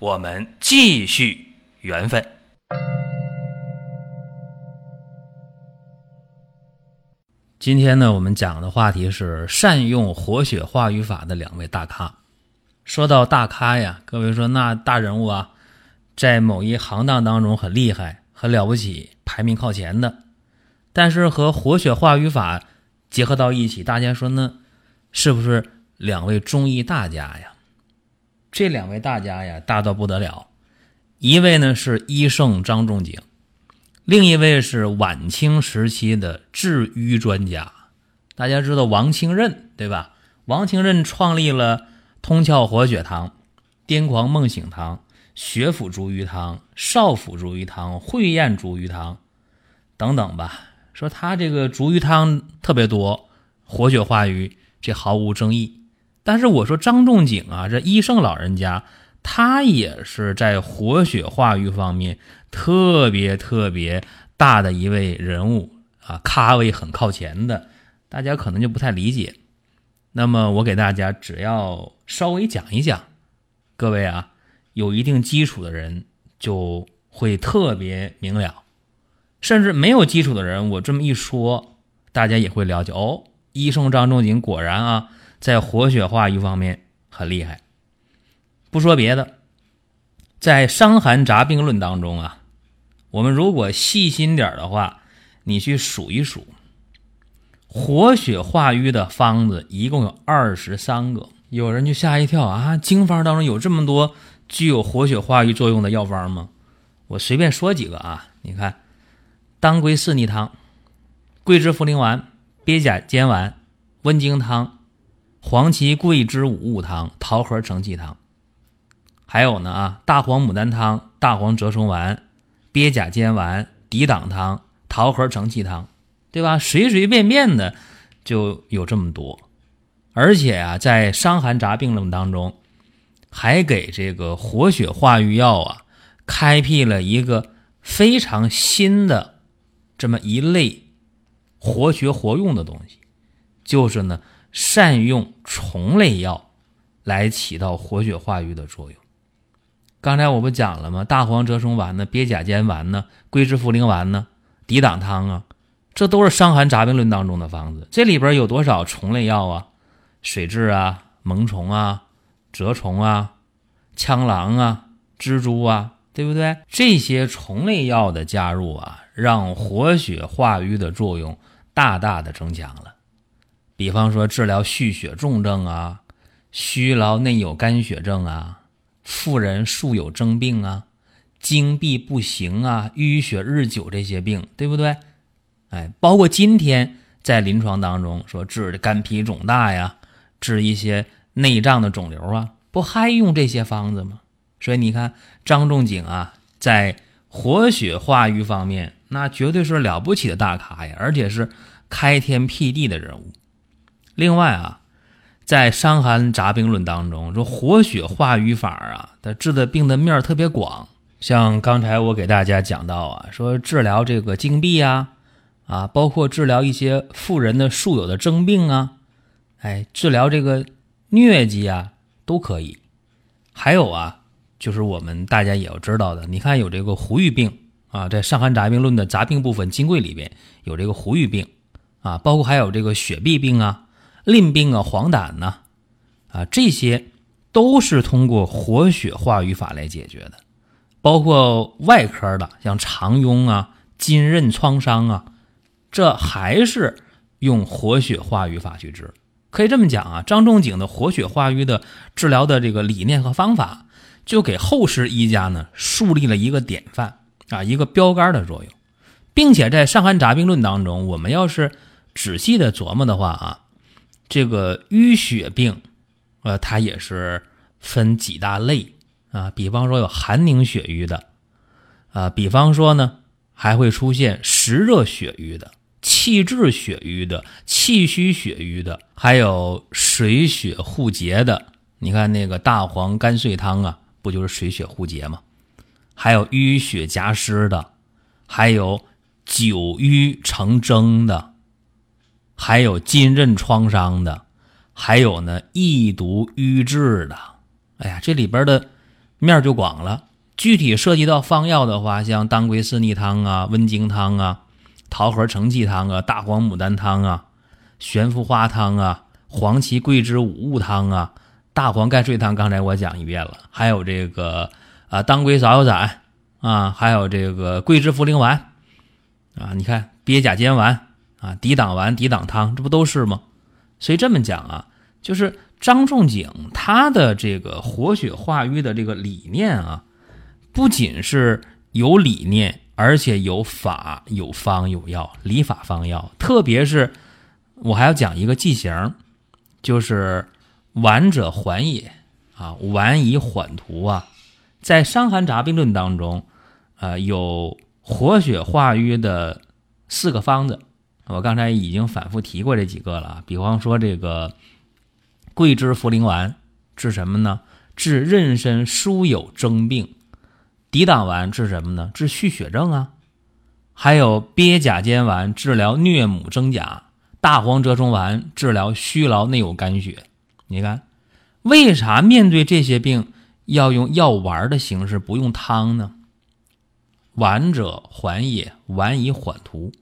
我们继续缘分。今天呢，我们讲的话题是善用活血化瘀法的两位大咖。说到大咖呀，各位说那大人物啊，在某一行当当中很厉害、很了不起、排名靠前的，但是和活血化瘀法结合到一起，大家说呢，是不是两位中医大家呀？这两位大家呀，大到不得了。一位呢是医圣张仲景，另一位是晚清时期的治瘀专家。大家知道王清任对吧？王清任创立了通窍活血汤、癫狂梦醒汤、血府逐瘀汤、少府逐瘀汤、会宴逐瘀汤等等吧。说他这个逐瘀汤特别多，活血化瘀，这毫无争议。但是我说张仲景啊，这医圣老人家，他也是在活血化瘀方面特别特别大的一位人物啊，咖位很靠前的，大家可能就不太理解。那么我给大家只要稍微讲一讲，各位啊，有一定基础的人就会特别明了，甚至没有基础的人，我这么一说，大家也会了解哦。医圣张仲景果然啊。在活血化瘀方面很厉害。不说别的，在《伤寒杂病论》当中啊，我们如果细心点的话，你去数一数，活血化瘀的方子一共有二十三个。有人就吓一跳啊，经方当中有这么多具有活血化瘀作用的药方吗？我随便说几个啊，你看，当归四逆汤、桂枝茯苓丸、鳖甲煎丸、温经汤。黄芪桂枝五物汤、桃核承气汤，还有呢啊，大黄牡丹汤、大黄蛰虫丸、鳖甲煎丸、抵挡汤、桃核承气汤，对吧？随随便便的就有这么多，而且啊，在《伤寒杂病论》当中，还给这个活血化瘀药啊，开辟了一个非常新的这么一类活学活用的东西，就是呢。善用虫类药来起到活血化瘀的作用。刚才我不讲了吗？大黄蛰虫丸呢，鳖甲煎丸呢，桂枝茯苓丸呢，抵挡汤啊，这都是《伤寒杂病论》当中的方子。这里边有多少虫类药啊？水蛭啊，萌虫啊，蛰虫啊，蜣螂啊，蜘蛛啊，对不对？这些虫类药的加入啊，让活血化瘀的作用大大的增强了。比方说治疗虚血重症啊，虚劳内有肝血症啊，妇人素有征病啊，经闭不行啊，淤血日久这些病，对不对？哎，包括今天在临床当中说治的肝脾肿大呀，治一些内脏的肿瘤啊，不还用这些方子吗？所以你看张仲景啊，在活血化瘀方面，那绝对是了不起的大咖呀，而且是开天辟地的人物。另外啊，在《伤寒杂病论》当中说，活血化瘀法啊，它治的病的面特别广。像刚才我给大家讲到啊，说治疗这个经闭啊，啊，包括治疗一些妇人的素有的征病啊，哎，治疗这个疟疾啊都可以。还有啊，就是我们大家也要知道的，你看有这个胡郁病啊，在《伤寒杂病论》的杂病部分金匮里边有这个胡郁病啊，包括还有这个血闭病啊。淋病啊，黄疸呐，啊，这些都是通过活血化瘀法来解决的。包括外科的，像肠痈啊、筋韧创伤啊，这还是用活血化瘀法去治。可以这么讲啊，张仲景的活血化瘀的治疗的这个理念和方法，就给后世医家呢树立了一个典范啊，一个标杆的作用，并且在《伤寒杂病论》当中，我们要是仔细的琢磨的话啊。这个淤血病，呃，它也是分几大类啊，比方说有寒凝血瘀的，啊，比方说呢还会出现实热血瘀的、气滞血瘀的、气虚血瘀的，还有水血互结的。你看那个大黄甘碎汤啊，不就是水血互结吗？还有淤血夹湿的，还有久瘀成蒸的，还有浸润创伤的，还有呢易毒瘀滞的。哎呀，这里边的面就广了。具体涉及到方药的话，像当归四逆汤啊、温经汤啊、桃核承气汤啊、大黄牡丹汤啊、玄附花汤啊、黄芪桂枝五物汤啊、大黄盖碎汤，刚才我讲一遍了。还有这个啊，当归芍药散啊，还有这个桂枝茯苓丸啊，你看鳖甲煎丸啊、抵挡丸、抵挡汤，这不都是吗？所以这么讲啊，就是张仲景他的这个活血化瘀的这个理念啊。不仅是有理念，而且有法、有方、有药，理法方药。特别是我还要讲一个剂型，就是丸者缓也啊，丸以缓图啊。在《伤寒杂病论》当中，啊，有活血化瘀的四个方子，我刚才已经反复提过这几个了。比方说这个桂枝茯苓丸治什么呢？治妊娠枢有征病。抵挡丸治什么呢？治蓄血症啊，还有鳖甲煎丸治疗疟母征甲，大黄蛰虫丸治疗虚劳内有肝血。你看，为啥面对这些病要用药丸的形式，不用汤呢？丸者缓也，丸以缓图，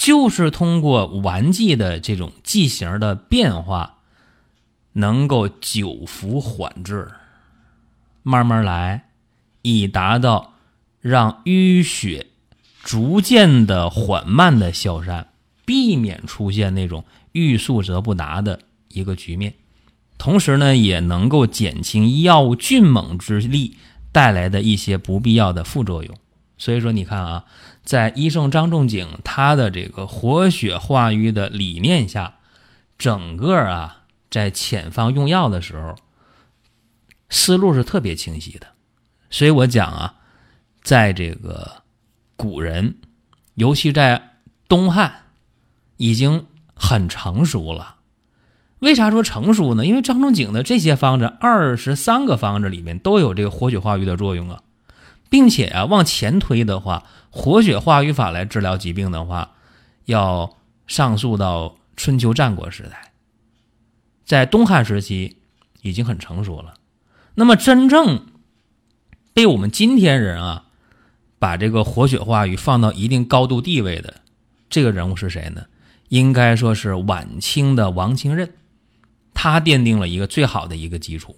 就是通过丸剂的这种剂型的变化，能够久服缓治，慢慢来。以达到让淤血逐渐的缓慢的消散，避免出现那种欲速则不达的一个局面，同时呢，也能够减轻药物峻猛之力带来的一些不必要的副作用。所以说，你看啊，在医圣张仲景他的这个活血化瘀的理念下，整个啊在遣方用药的时候，思路是特别清晰的。所以我讲啊，在这个古人，尤其在东汉，已经很成熟了。为啥说成熟呢？因为张仲景的这些方子，二十三个方子里面都有这个活血化瘀的作用啊，并且啊，往前推的话，活血化瘀法来治疗疾病的话，要上溯到春秋战国时代，在东汉时期已经很成熟了。那么真正。被我们今天人啊，把这个活血化瘀放到一定高度地位的这个人物是谁呢？应该说是晚清的王清任，他奠定了一个最好的一个基础。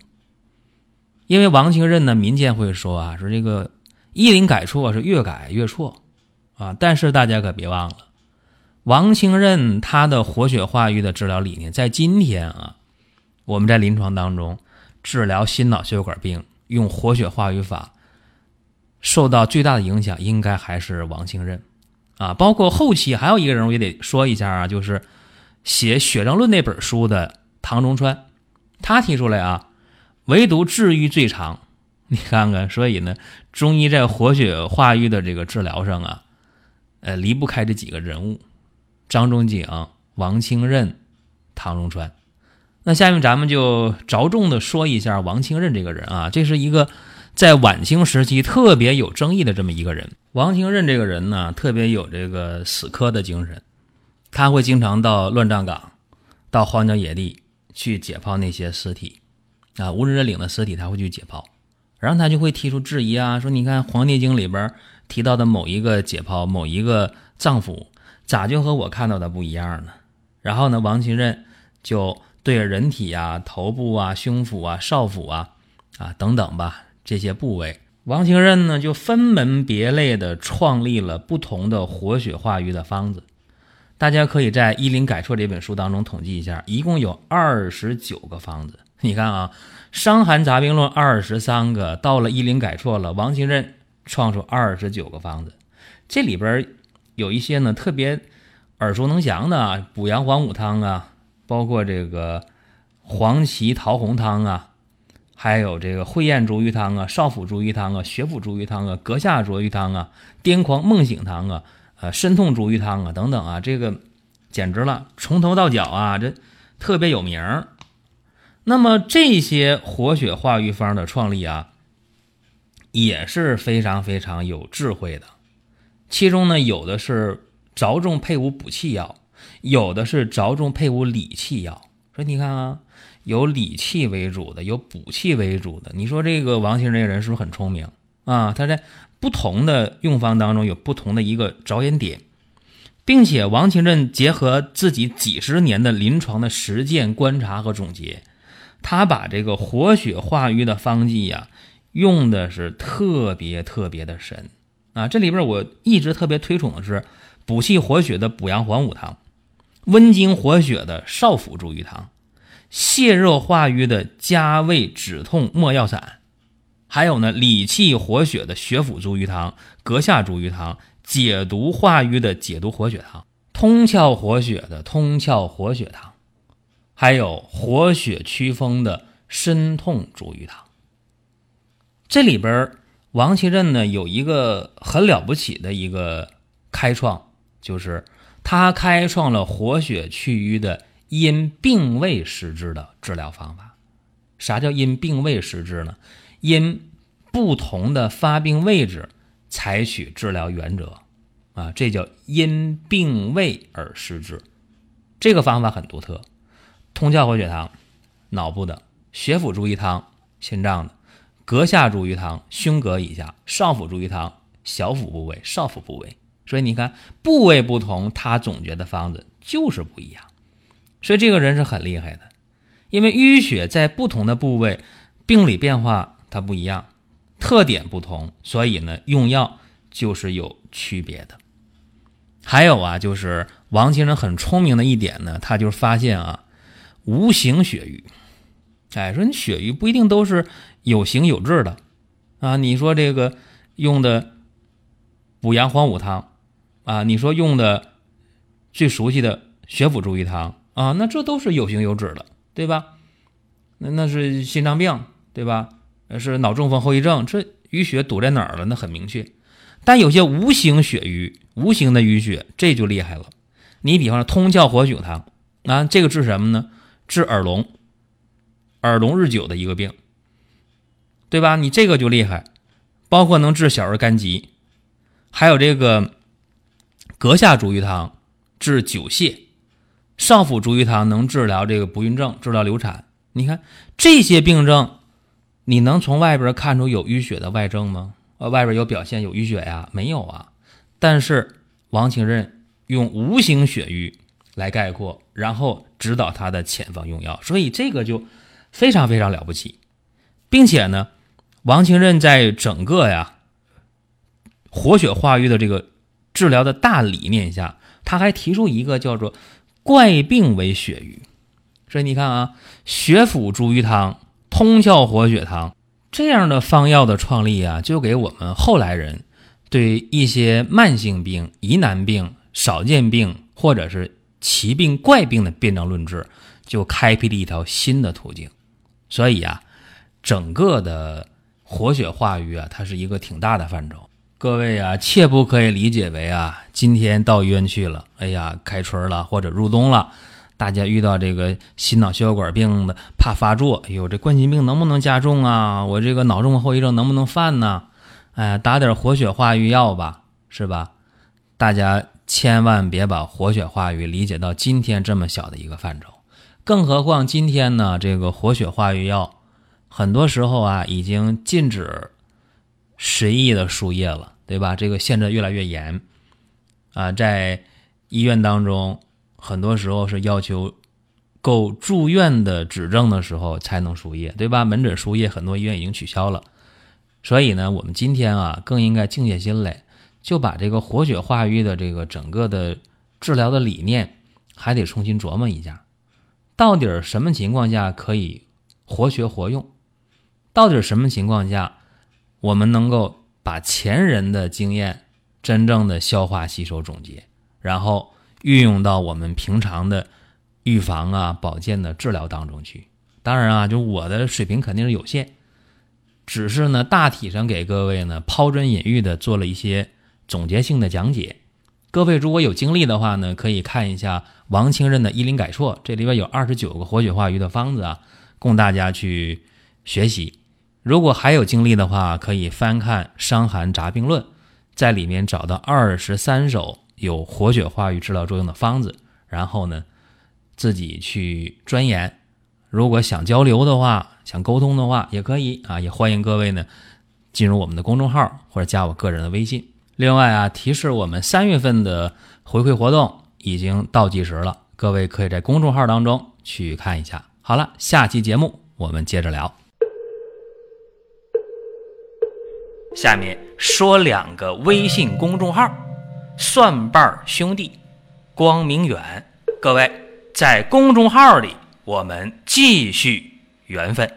因为王清任呢，民间会说啊，说这个医林改错是越改越错啊。但是大家可别忘了，王清任他的活血化瘀的治疗理念，在今天啊，我们在临床当中治疗心脑血管病。用活血化瘀法，受到最大的影响应该还是王清任，啊，包括后期还有一个人我也得说一下啊，就是写《血症论》那本书的唐中川，他提出来啊，唯独治愈最长，你看看，所以呢，中医在活血化瘀的这个治疗上啊，呃，离不开这几个人物：张仲景、王清任、唐荣川。那下面咱们就着重的说一下王清任这个人啊，这是一个在晚清时期特别有争议的这么一个人。王清任这个人呢，特别有这个死磕的精神，他会经常到乱葬岗、到荒郊野地去解剖那些尸体，啊，无人认领的尸体他会去解剖，然后他就会提出质疑啊，说你看《黄帝经》里边提到的某一个解剖某一个脏腑，咋就和我看到的不一样呢？然后呢，王清任就。对着人体啊、头部啊、胸腹啊、少腹啊、啊等等吧，这些部位，王清任呢就分门别类的创立了不同的活血化瘀的方子。大家可以在《医林改错》这本书当中统计一下，一共有二十九个方子。你看啊，《伤寒杂病论》二十三个，到了《医林改错》了，王清任创出二十九个方子。这里边有一些呢特别耳熟能详的啊补阳黄五汤啊。包括这个黄芪桃红汤啊，还有这个会厌逐瘀汤啊、少府逐瘀汤啊、血府逐瘀汤啊、膈下逐瘀汤啊、癫狂梦醒汤啊、呃身痛逐瘀汤啊等等啊，这个简直了，从头到脚啊，这特别有名儿。那么这些活血化瘀方的创立啊，也是非常非常有智慧的。其中呢，有的是着重配伍补气药，有的是着重配伍理气药。说你看啊，有理气为主的，有补气为主的。你说这个王清这个人是不是很聪明啊？他在不同的用方当中有不同的一个着眼点，并且王清任结合自己几十年的临床的实践观察和总结，他把这个活血化瘀的方剂呀，用的是特别特别的神啊！这里边我一直特别推崇的是补气活血的补阳还五汤。温经活血的少府逐瘀汤，泻热化瘀的加味止痛没药散，还有呢理气活血的血府逐瘀汤、膈下逐瘀汤，解毒化瘀的解毒活血汤，通窍活血的通窍活血汤，还有活血祛风的身痛逐瘀汤。这里边王其任呢有一个很了不起的一个开创，就是。他开创了活血祛瘀的因病位施治的治疗方法。啥叫因病位施治呢？因不同的发病位置采取治疗原则啊，这叫因病位而施治。这个方法很独特。通窍活血汤，脑部的；血府逐瘀汤，心脏的；膈下逐瘀汤，胸膈以下；少府逐瘀汤，小腹部位、少腹部位。所以你看，部位不同，他总结的方子就是不一样。所以这个人是很厉害的，因为淤血在不同的部位，病理变化它不一样，特点不同，所以呢，用药就是有区别的。还有啊，就是王先生很聪明的一点呢，他就发现啊，无形血瘀。哎，说你血瘀不一定都是有形有质的啊。你说这个用的补阳还五汤。啊，你说用的最熟悉的血府逐瘀汤啊，那这都是有形有质的，对吧？那那是心脏病，对吧？是脑中风后遗症，这淤血堵在哪儿了？那很明确。但有些无形血瘀、无形的淤血，这就厉害了。你比方说通窍活血汤啊，这个治什么呢？治耳聋、耳聋日久的一个病，对吧？你这个就厉害，包括能治小儿肝疾，还有这个。膈下逐瘀汤治久泻，少府逐瘀汤能治疗这个不孕症，治疗流产。你看这些病症，你能从外边看出有淤血的外症吗？呃，外边有表现有淤血呀？没有啊。但是王清任用无形血瘀来概括，然后指导他的前方用药，所以这个就非常非常了不起，并且呢，王清任在整个呀活血化瘀的这个。治疗的大理念下，他还提出一个叫做“怪病为血瘀”，所以你看啊，血府逐瘀汤、通窍活血汤这样的方药的创立啊，就给我们后来人对一些慢性病、疑难病、少见病或者是奇病怪病的辨证论治，就开辟了一条新的途径。所以啊，整个的活血化瘀啊，它是一个挺大的范畴。各位啊，切不可以理解为啊，今天到医院去了，哎呀，开春了或者入冬了，大家遇到这个心脑血管病的怕发作，哎呦，这冠心病能不能加重啊？我这个脑中后遗症能不能犯呢？哎，打点活血化瘀药吧，是吧？大家千万别把活血化瘀理解到今天这么小的一个范畴，更何况今天呢，这个活血化瘀药很多时候啊，已经禁止随意的输液了。对吧？这个限制越来越严，啊，在医院当中，很多时候是要求够住院的指证的时候才能输液，对吧？门诊输液很多医院已经取消了，所以呢，我们今天啊，更应该静下心来，就把这个活血化瘀的这个整个的治疗的理念，还得重新琢磨一下，到底什么情况下可以活学活用？到底什么情况下我们能够？把前人的经验真正的消化吸收总结，然后运用到我们平常的预防啊、保健的治疗当中去，当然啊，就我的水平肯定是有限，只是呢大体上给各位呢抛砖引玉的做了一些总结性的讲解。各位如果有精力的话呢，可以看一下王清任的《医林改错》，这里边有二十九个活血化瘀的方子啊，供大家去学习。如果还有精力的话，可以翻看《伤寒杂病论》，在里面找到二十三首有活血化瘀治疗作用的方子，然后呢自己去钻研。如果想交流的话，想沟通的话，也可以啊，也欢迎各位呢进入我们的公众号或者加我个人的微信。另外啊，提示我们三月份的回馈活动已经倒计时了，各位可以在公众号当中去看一下。好了，下期节目我们接着聊。下面说两个微信公众号：蒜瓣兄弟、光明远。各位在公众号里，我们继续缘分。